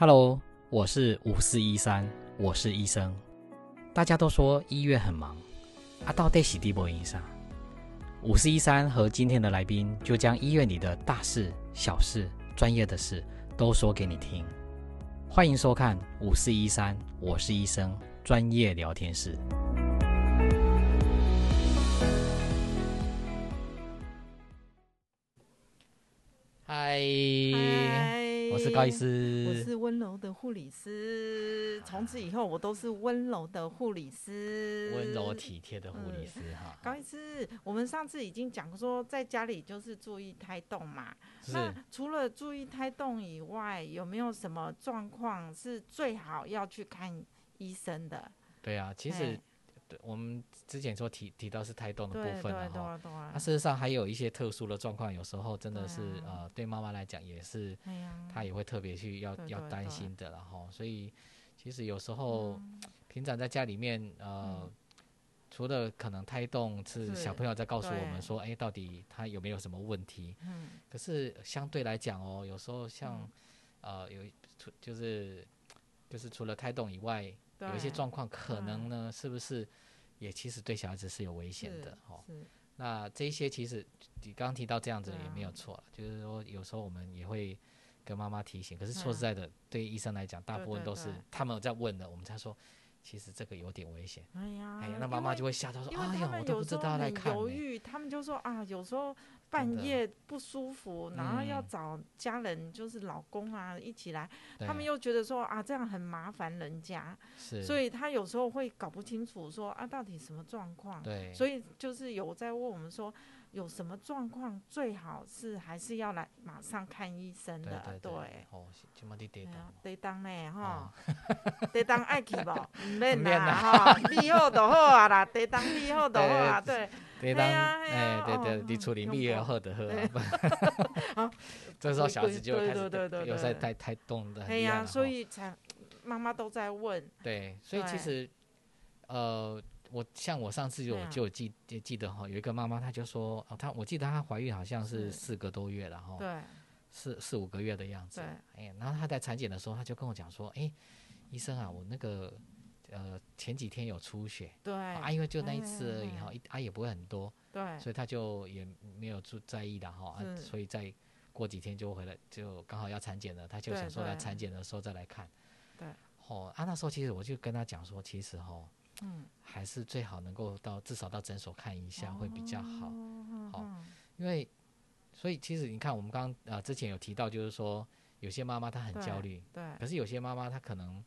Hello，我是五四一三，我是医生。大家都说医院很忙，啊，到底是地波医生？五四一三和今天的来宾就将医院里的大事、小事、专业的事都说给你听。欢迎收看五四一三，我是医生专业聊天室。嗨，是高医师，我是温柔的护理师。从此以后，我都是温柔的护理师，温柔体贴的护理师哈。高医师，我们上次已经讲说，在家里就是注意胎动嘛。那。除了注意胎动以外，有没有什么状况是最好要去看医生的？对啊，其实。对，我们之前说提提到是胎动的部分了哈，那事实上还有一些特殊的状况，有时候真的是呃，对妈妈来讲也是，她也会特别去要要担心的了哈。所以其实有时候平常在家里面呃，除了可能胎动是小朋友在告诉我们说，哎，到底他有没有什么问题？嗯，可是相对来讲哦，有时候像呃有除就是就是除了胎动以外。有一些状况可能呢，是不是也其实对小孩子是有危险的哦？那这些其实你刚刚提到这样子也没有错，就是说有时候我们也会跟妈妈提醒。可是说实在的，对医生来讲，大部分都是他们在问的，我们才说。其实这个有点危险。哎呀，哎呀，那妈妈就会吓到说：“哎呀，我都不知道来看。”犹豫，他们就说啊，有时候半夜不舒服，然后要找家人，就是老公啊一起来，他们又觉得说啊，这样很麻烦人家，所以他有时候会搞不清楚说啊，到底什么状况。对，所以就是有在问我们说。有什么状况，最好是还是要来马上看医生的。对对对。哦，今麦得得当。得当呢，哈。得当爱去不？唔免啦，哈。利好就好啊啦，得当利好就好啊，对。得当，哎，对对，你处理利好就好啊。这时候小孩子就开始有在太太动的。对呀，所以才妈妈都在问。对，所以其实，呃。我像我上次就就记记得哈，有一个妈妈，她就说，哦，她我记得她怀孕好像是四个多月了哈，对，四四五个月的样子，对，哎，然后她在产检的时候，她就跟我讲说，哎，医生啊，我那个呃前几天有出血，对，啊，因为就那一次而已哈，一啊也不会很多，对，所以她就也没有注在意的哈，啊，所以再过几天就回来，就刚好要产检了，她就想说来产检的时候再来看，对，哦，啊那时候其实我就跟她讲说，其实哈。嗯，还是最好能够到至少到诊所看一下会比较好，好，因为所以其实你看我们刚呃之前有提到，就是说有些妈妈她很焦虑，对，可是有些妈妈她可能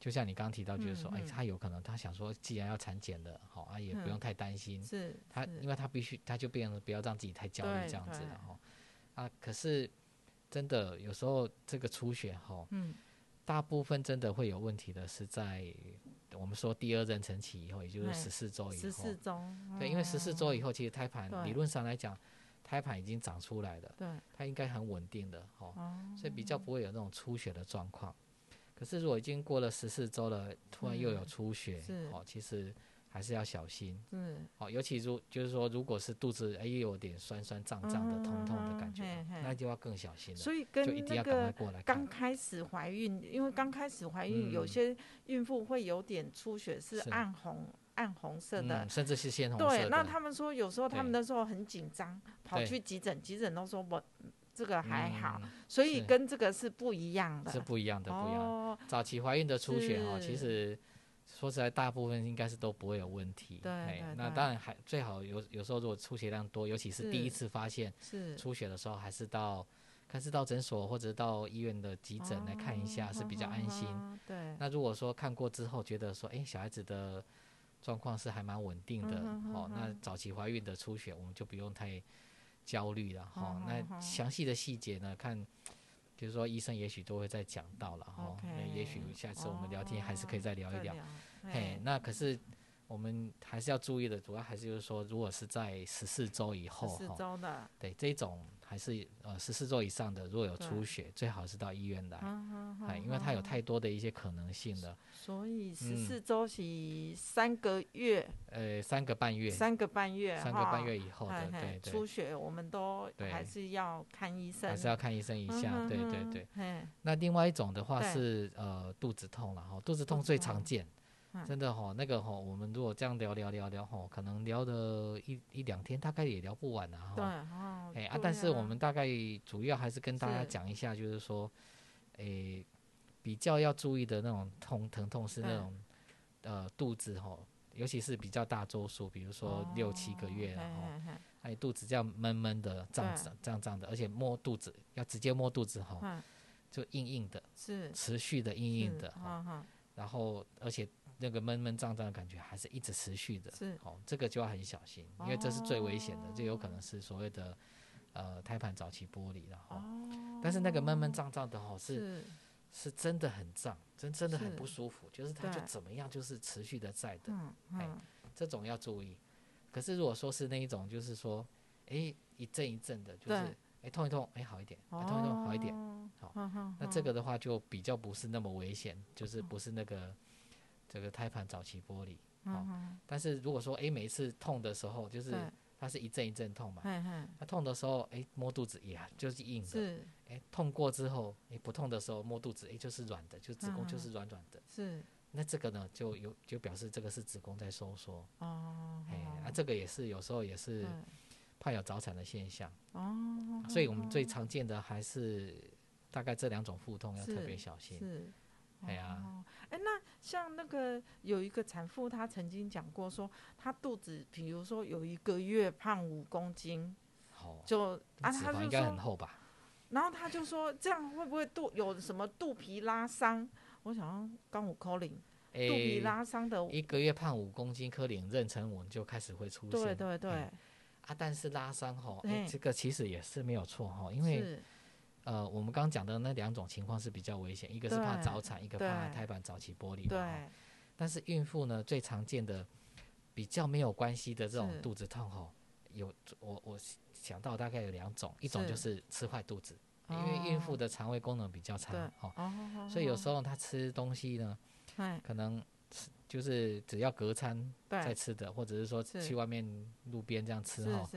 就像你刚刚提到，就是说，哎，她有可能她想说，既然要产检了，好啊，也不用太担心，是，她因为她必须，她就变成不要让自己太焦虑这样子了哈，啊，可是真的有时候这个出血哈，嗯，大部分真的会有问题的是在。我们说第二妊娠期以后，也就是十四周以后，十四周，对，因为十四周以后，其实胎盘理论上来讲，胎盘已经长出来了，对，它应该很稳定的，哦，所以比较不会有那种出血的状况。可是如果已经过了十四周了，突然又有出血，哦，其实。还是要小心，嗯，好，尤其如就是说，如果是肚子哎有点酸酸胀胀的、痛痛的感觉，那就要更小心了。所以跟那个刚开始怀孕，因为刚开始怀孕，有些孕妇会有点出血，是暗红、暗红色的，甚至是鲜红色。对，那他们说有时候他们那时候很紧张，跑去急诊，急诊都说我这个还好，所以跟这个是不一样的，是不一样的，不一样。早期怀孕的出血哈，其实。说实在，大部分应该是都不会有问题。对，那当然还最好有有时候如果出血量多，尤其是第一次发现出血的时候，还是到，还是到诊所或者到医院的急诊来看一下是比较安心。对。那如果说看过之后觉得说，哎，小孩子的状况是还蛮稳定的，哦，那早期怀孕的出血我们就不用太焦虑了哈。那详细的细节呢，看。就是说，医生也许都会再讲到了哈，那也许下次我们聊天还是可以再聊一聊。嘿，那可是我们还是要注意的，主要还是就是说，如果是在十四周以后，十四周的，对这种。还是呃十四周以上的，如果有出血，最好是到医院来，哎，因为它有太多的一些可能性的。所以十四周是三个月，呃，三个半月，三个半月，三个半月以后的，对对。出血我们都还是要看医生，还是要看医生一下，对对对。那另外一种的话是呃肚子痛了哈，肚子痛最常见。真的哈，那个哈，我们如果这样聊聊聊聊哈，可能聊的一一两天，大概也聊不完的哈。对，哎啊，但是我们大概主要还是跟大家讲一下，就是说，哎，比较要注意的那种痛疼痛是那种呃肚子哈，尤其是比较大周数，比如说六七个月然后，哎肚子这样闷闷的胀胀胀胀的，而且摸肚子要直接摸肚子哈，就硬硬的，是。持续的硬硬的哈，然后而且。那个闷闷胀胀的感觉还是一直持续的，是。哦，这个就要很小心，因为这是最危险的，就有可能是所谓的呃胎盘早期剥离了哈。但是那个闷闷胀胀的哈是是。真的很胀，真真的很不舒服，就是它就怎么样就是持续的在的，哎，这种要注意。可是如果说是那一种，就是说，哎，一阵一阵的，就是哎痛一痛，哎好一点，痛一痛好一点，好，那这。个的话就比较不是那么危险，就是不是那个。这个胎盘早期剥离，哦，但是如果说哎每一次痛的时候，就是它是一阵一阵痛嘛，它痛的时候哎摸肚子也就是硬的，哎痛过之后哎不痛的时候摸肚子哎就是软的，就子宫就是软软的，是，那这个呢就有就表示这个是子宫在收缩，哦，哎啊这个也是有时候也是怕有早产的现象，哦，所以我们最常见的还是大概这两种腹痛要特别小心，是。哎呀，哎，那像那个有一个产妇，她曾经讲过说，她肚子，比如说有一个月胖五公斤，就啊，她就说很厚吧，然后她就说这样会不会肚有什么肚皮拉伤？我想刚五扣零，肚皮拉伤的，一个月胖五公斤，科林妊娠纹就开始会出现，对对对，啊，但是拉伤哈，哎，这个其实也是没有错哈，因为。呃，我们刚刚讲的那两种情况是比较危险，一个是怕早产，一个怕胎盘早期剥离。对。但是孕妇呢，最常见的比较没有关系的这种肚子痛吼，有我我想到大概有两种，一种就是吃坏肚子，因为孕妇的肠胃功能比较差哦，所以有时候她吃东西呢，可能吃就是只要隔餐在吃的，或者是说去外面路边这样吃哈。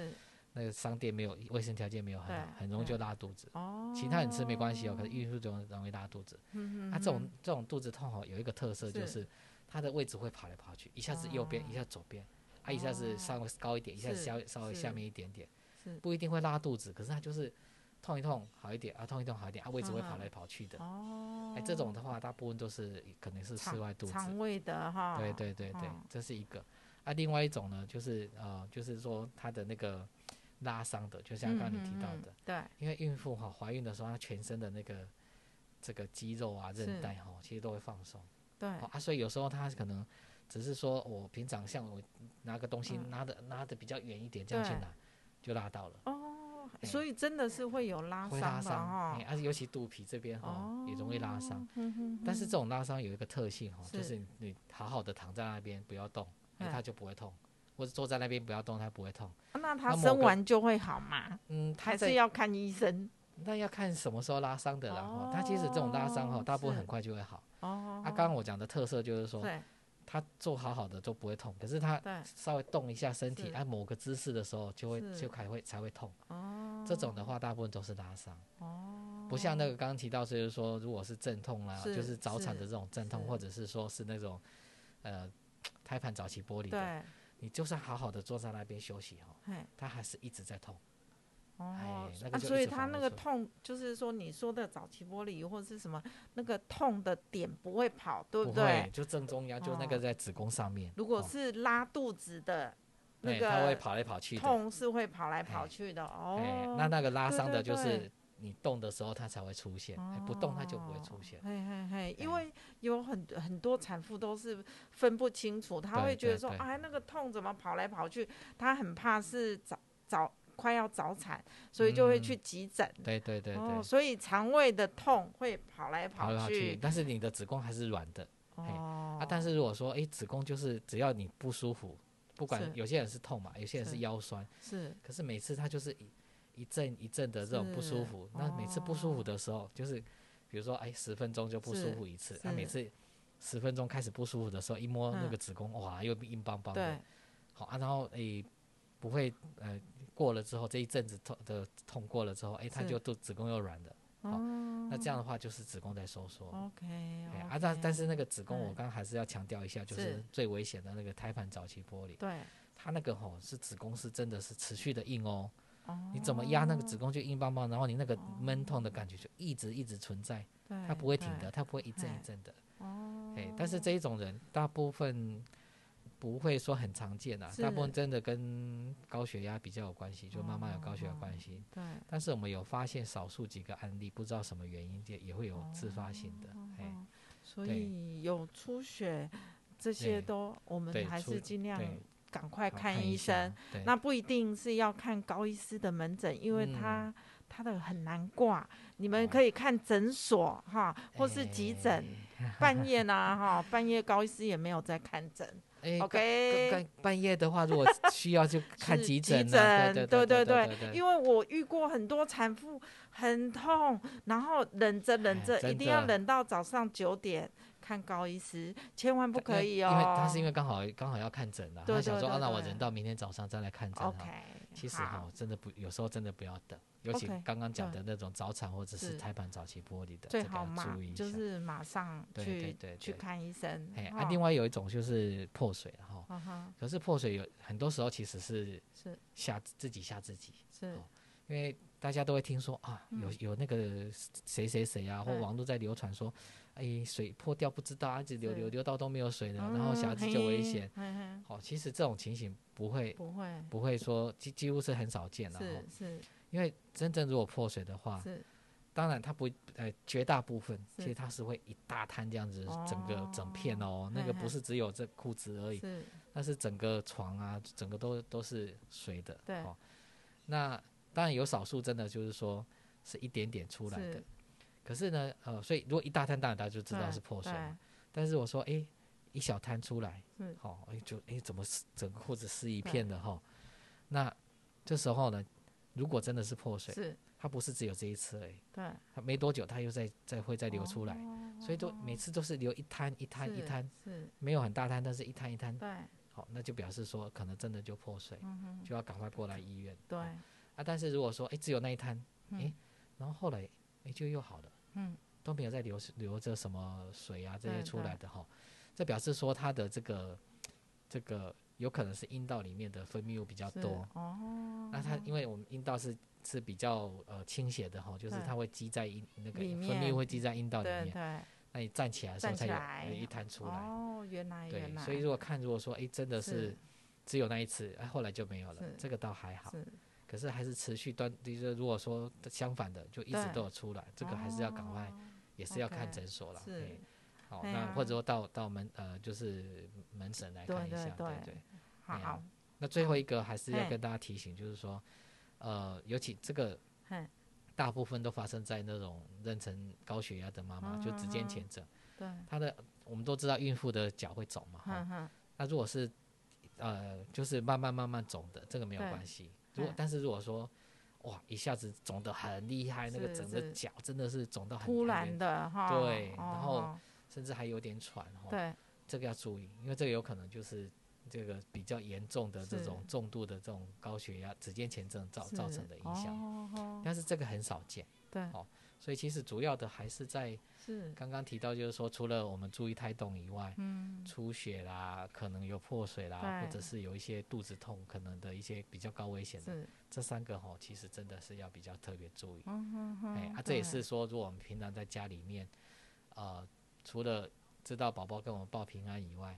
那个商店没有卫生条件没有很好，很容易就拉肚子。哦，其他人吃没关系哦，可是孕妇就容易拉肚子。嗯嗯。它这种这种肚子痛哦，有一个特色就是，它的位置会跑来跑去，一下子右边，一下左边，啊，一下子稍微高一点，一下子稍稍微下面一点点，不一定会拉肚子，可是它就是痛一痛好一点，啊，痛一痛好一点，啊，位置会跑来跑去的。哦。哎，这种的话，大部分都是可能是室外肚子。肠胃的哈。对对对对，这是一个。啊，另外一种呢，就是呃，就是说它的那个。拉伤的，就像刚刚你提到的，对，因为孕妇哈怀孕的时候，她全身的那个这个肌肉啊、韧带哈，其实都会放松，对。啊，所以有时候她可能只是说我平常像我拿个东西拿的拿的比较远一点这样去拿，就拉到了。哦，所以真的是会有拉伤的哈，而且尤其肚皮这边哈也容易拉伤，但是这种拉伤有一个特性哈，就是你好好的躺在那边不要动，哎，它就不会痛。或者坐在那边不要动，它不会痛。那他生完就会好吗？嗯，还是要看医生。那要看什么时候拉伤的了哈。他其实这种拉伤哈，大部分很快就会好。哦。啊，刚刚我讲的特色就是说，它做好好的都不会痛，可是它稍微动一下身体，按某个姿势的时候，就会就才会才会痛。哦。这种的话，大部分都是拉伤。哦。不像那个刚刚提到，就是说，如果是阵痛啦，就是早产的这种阵痛，或者是说是那种呃胎盘早期剥离的。你就算好好的坐在那边休息哦，他还是一直在痛。哦，那所以他那个痛，就是说你说的早期玻璃或者是什么，那个痛的点不会跑，对不对？就正中央，就那个在子宫上面。如果是拉肚子的，那个他会跑来跑去，痛是会跑来跑去的哦。那那个拉伤的就是。你动的时候，它才会出现；不动，它就不会出现。嘿嘿嘿，因为有很很多产妇都是分不清楚，她会觉得说：“哎，那个痛怎么跑来跑去？”她很怕是早早快要早产，所以就会去急诊。对对对对。所以肠胃的痛会跑来跑去，但是你的子宫还是软的。哦。啊，但是如果说哎子宫就是只要你不舒服，不管有些人是痛嘛，有些人是腰酸，是，可是每次他就是一一阵一阵的这种不舒服，那每次不舒服的时候，就是比如说哎十分钟就不舒服一次，他每次十分钟开始不舒服的时候，一摸那个子宫哇又硬邦邦的，好啊，然后哎不会呃过了之后这一阵子痛的痛过了之后，哎他就都子宫又软了。哦，那这样的话就是子宫在收缩。OK，啊，但但是那个子宫，我刚刚还是要强调一下，就是最危险的那个胎盘早期剥离。对，它那个吼是子宫是真的是持续的硬哦。哦。你怎么压那个子宫就硬邦邦，然后你那个闷痛的感觉就一直一直存在。它不会停的，它不会一阵一阵的。哦。哎，但是这一种人大部分。不会说很常见啊，大部分真的跟高血压比较有关系，就妈妈有高血压关系。对。但是我们有发现少数几个案例，不知道什么原因也也会有自发性的。哎。所以有出血这些都，我们还是尽量赶快看医生。那不一定是要看高医师的门诊，因为他他的很难挂。你们可以看诊所哈，或是急诊。半夜呢哈，半夜高医师也没有在看诊。OK，半夜的话，如果 需要就看急诊。急诊，对对对，因为我遇过很多产妇很痛，然后忍着忍着，一定要忍到早上九点看高医师，千万不可以哦。因为他是因为刚好刚好要看诊了，他想说啊，那我人到明天早上再来看诊。OK，其实哈，真的不，有时候真的不要等。尤其刚刚讲的那种早产或者是胎盘早期剥离的，最好马就是马上去去看医生。哎，啊，另外有一种就是破水了哈。可是破水有很多时候其实是是吓自己吓自己，是，因为大家都会听说啊，有有那个谁谁谁啊，或网络在流传说，哎，水破掉不知道，一直流流流到都没有水了，然后小孩子就危险。好，其实这种情形不会不会。不会说几几乎是很少见的。是是。因为真正如果破水的话，是，当然它不，呃，绝大部分其实它是会一大滩这样子，整个整片哦，那个不是只有这裤子而已，是，那是整个床啊，整个都都是水的，对，那当然有少数真的就是说是一点点出来的，可是呢，呃，所以如果一大摊，当然大家就知道是破水嘛，但是我说，哎，一小摊出来，好，哎，就哎怎么整个裤子湿一片的哈，那这时候呢？如果真的是破水，是它不是只有这一次已，对，它没多久它又再再会再流出来，所以都每次都是流一滩一滩一滩，是没有很大滩，但是一滩一滩，对，好，那就表示说可能真的就破水，就要赶快过来医院，对，啊，但是如果说哎只有那一摊，哎，然后后来哎就又好了，嗯，都没有再流流着什么水啊这些出来的哈，这表示说它的这个这个。有可能是阴道里面的分泌物比较多。哦，那它因为我们阴道是是比较呃倾斜的哈，就是它会积在阴那个分泌物会积在阴道里面，对，那你站起来的时候才有一滩出来哦，原来对，所以如果看如果说哎真的是只有那一次，哎后来就没有了，这个倒还好，可是还是持续端，就是如果说相反的就一直都有出来，这个还是要赶快也是要看诊所了，对。好，那或者说到到门呃，就是门诊来看一下，对对。好，那最后一个还是要跟大家提醒，就是说，呃，尤其这个，大部分都发生在那种妊娠高血压的妈妈，就指尖前症。对。她的我们都知道，孕妇的脚会肿嘛，哈。那如果是呃，就是慢慢慢慢肿的，这个没有关系。如果但是如果说，哇，一下子肿得很厉害，那个整个脚真的是肿到很突然的哈。对，然后。甚至还有点喘哈，对，这个要注意，因为这个有可能就是这个比较严重的这种重度的这种高血压、指尖前症造造成的影响，但是这个很少见，对，哦，所以其实主要的还是在是。刚刚提到，就是说除了我们注意胎动以外，嗯，出血啦，可能有破水啦，或者是有一些肚子痛，可能的一些比较高危险的，这三个吼，其实真的是要比较特别注意，嗯哎，啊，这也是说，如果我们平常在家里面，呃。除了知道宝宝跟我们报平安以外，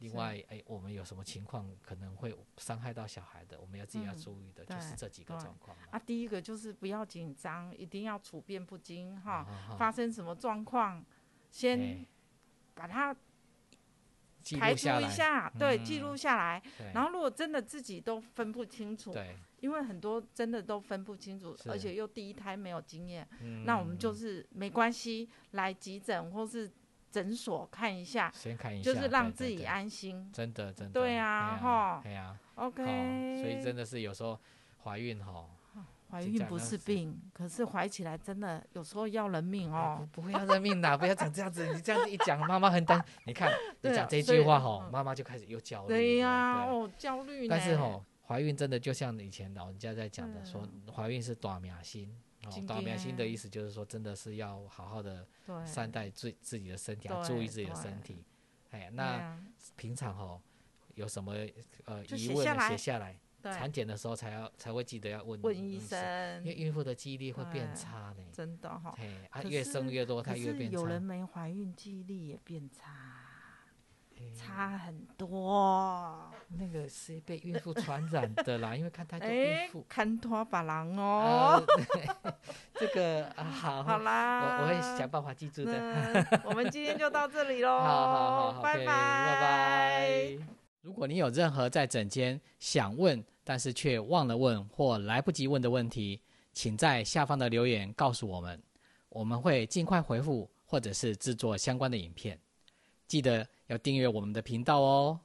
另外，哎，我们有什么情况可能会伤害到小孩的，我们要自己要注意的，就是这几个状况。啊，第一个就是不要紧张，一定要处变不惊哈。发生什么状况，先把它排除一下，对，记录下来。然后，如果真的自己都分不清楚，对，因为很多真的都分不清楚，而且又第一胎没有经验，那我们就是没关系，来急诊或是。诊所看一下，先看一下，就是让自己安心。真的，真的。对啊，哈。对啊。OK。所以真的是有时候怀孕哈。怀孕不是病，可是怀起来真的有时候要人命哦。不会要人命的，不要讲这样子。你这样子一讲，妈妈很担。你看，你讲这句话哈，妈妈就开始又焦虑。对呀，哦，焦虑。但是哈，怀孕真的就像以前老人家在讲的，说怀孕是短命心。哦，短命心的意思就是说，真的是要好好的善待自自己的身体，要注意自己的身体。哎，那平常哦有什么呃疑问写下来。产检的时候才要才会记得要问问医生，因为孕妇的记忆力会变差呢。真的哈，啊，越生越多，她越变差。有人没怀孕，记忆力也变差，差很多。那个是被孕妇传染的啦，因为看太多孕妇，看拖把郎哦。这个啊，好，好啦，我我会想办法记住的。我们今天就到这里喽，好好好，拜拜，拜拜。如果你有任何在诊间想问但是却忘了问或来不及问的问题，请在下方的留言告诉我们，我们会尽快回复或者是制作相关的影片。记得要订阅我们的频道哦。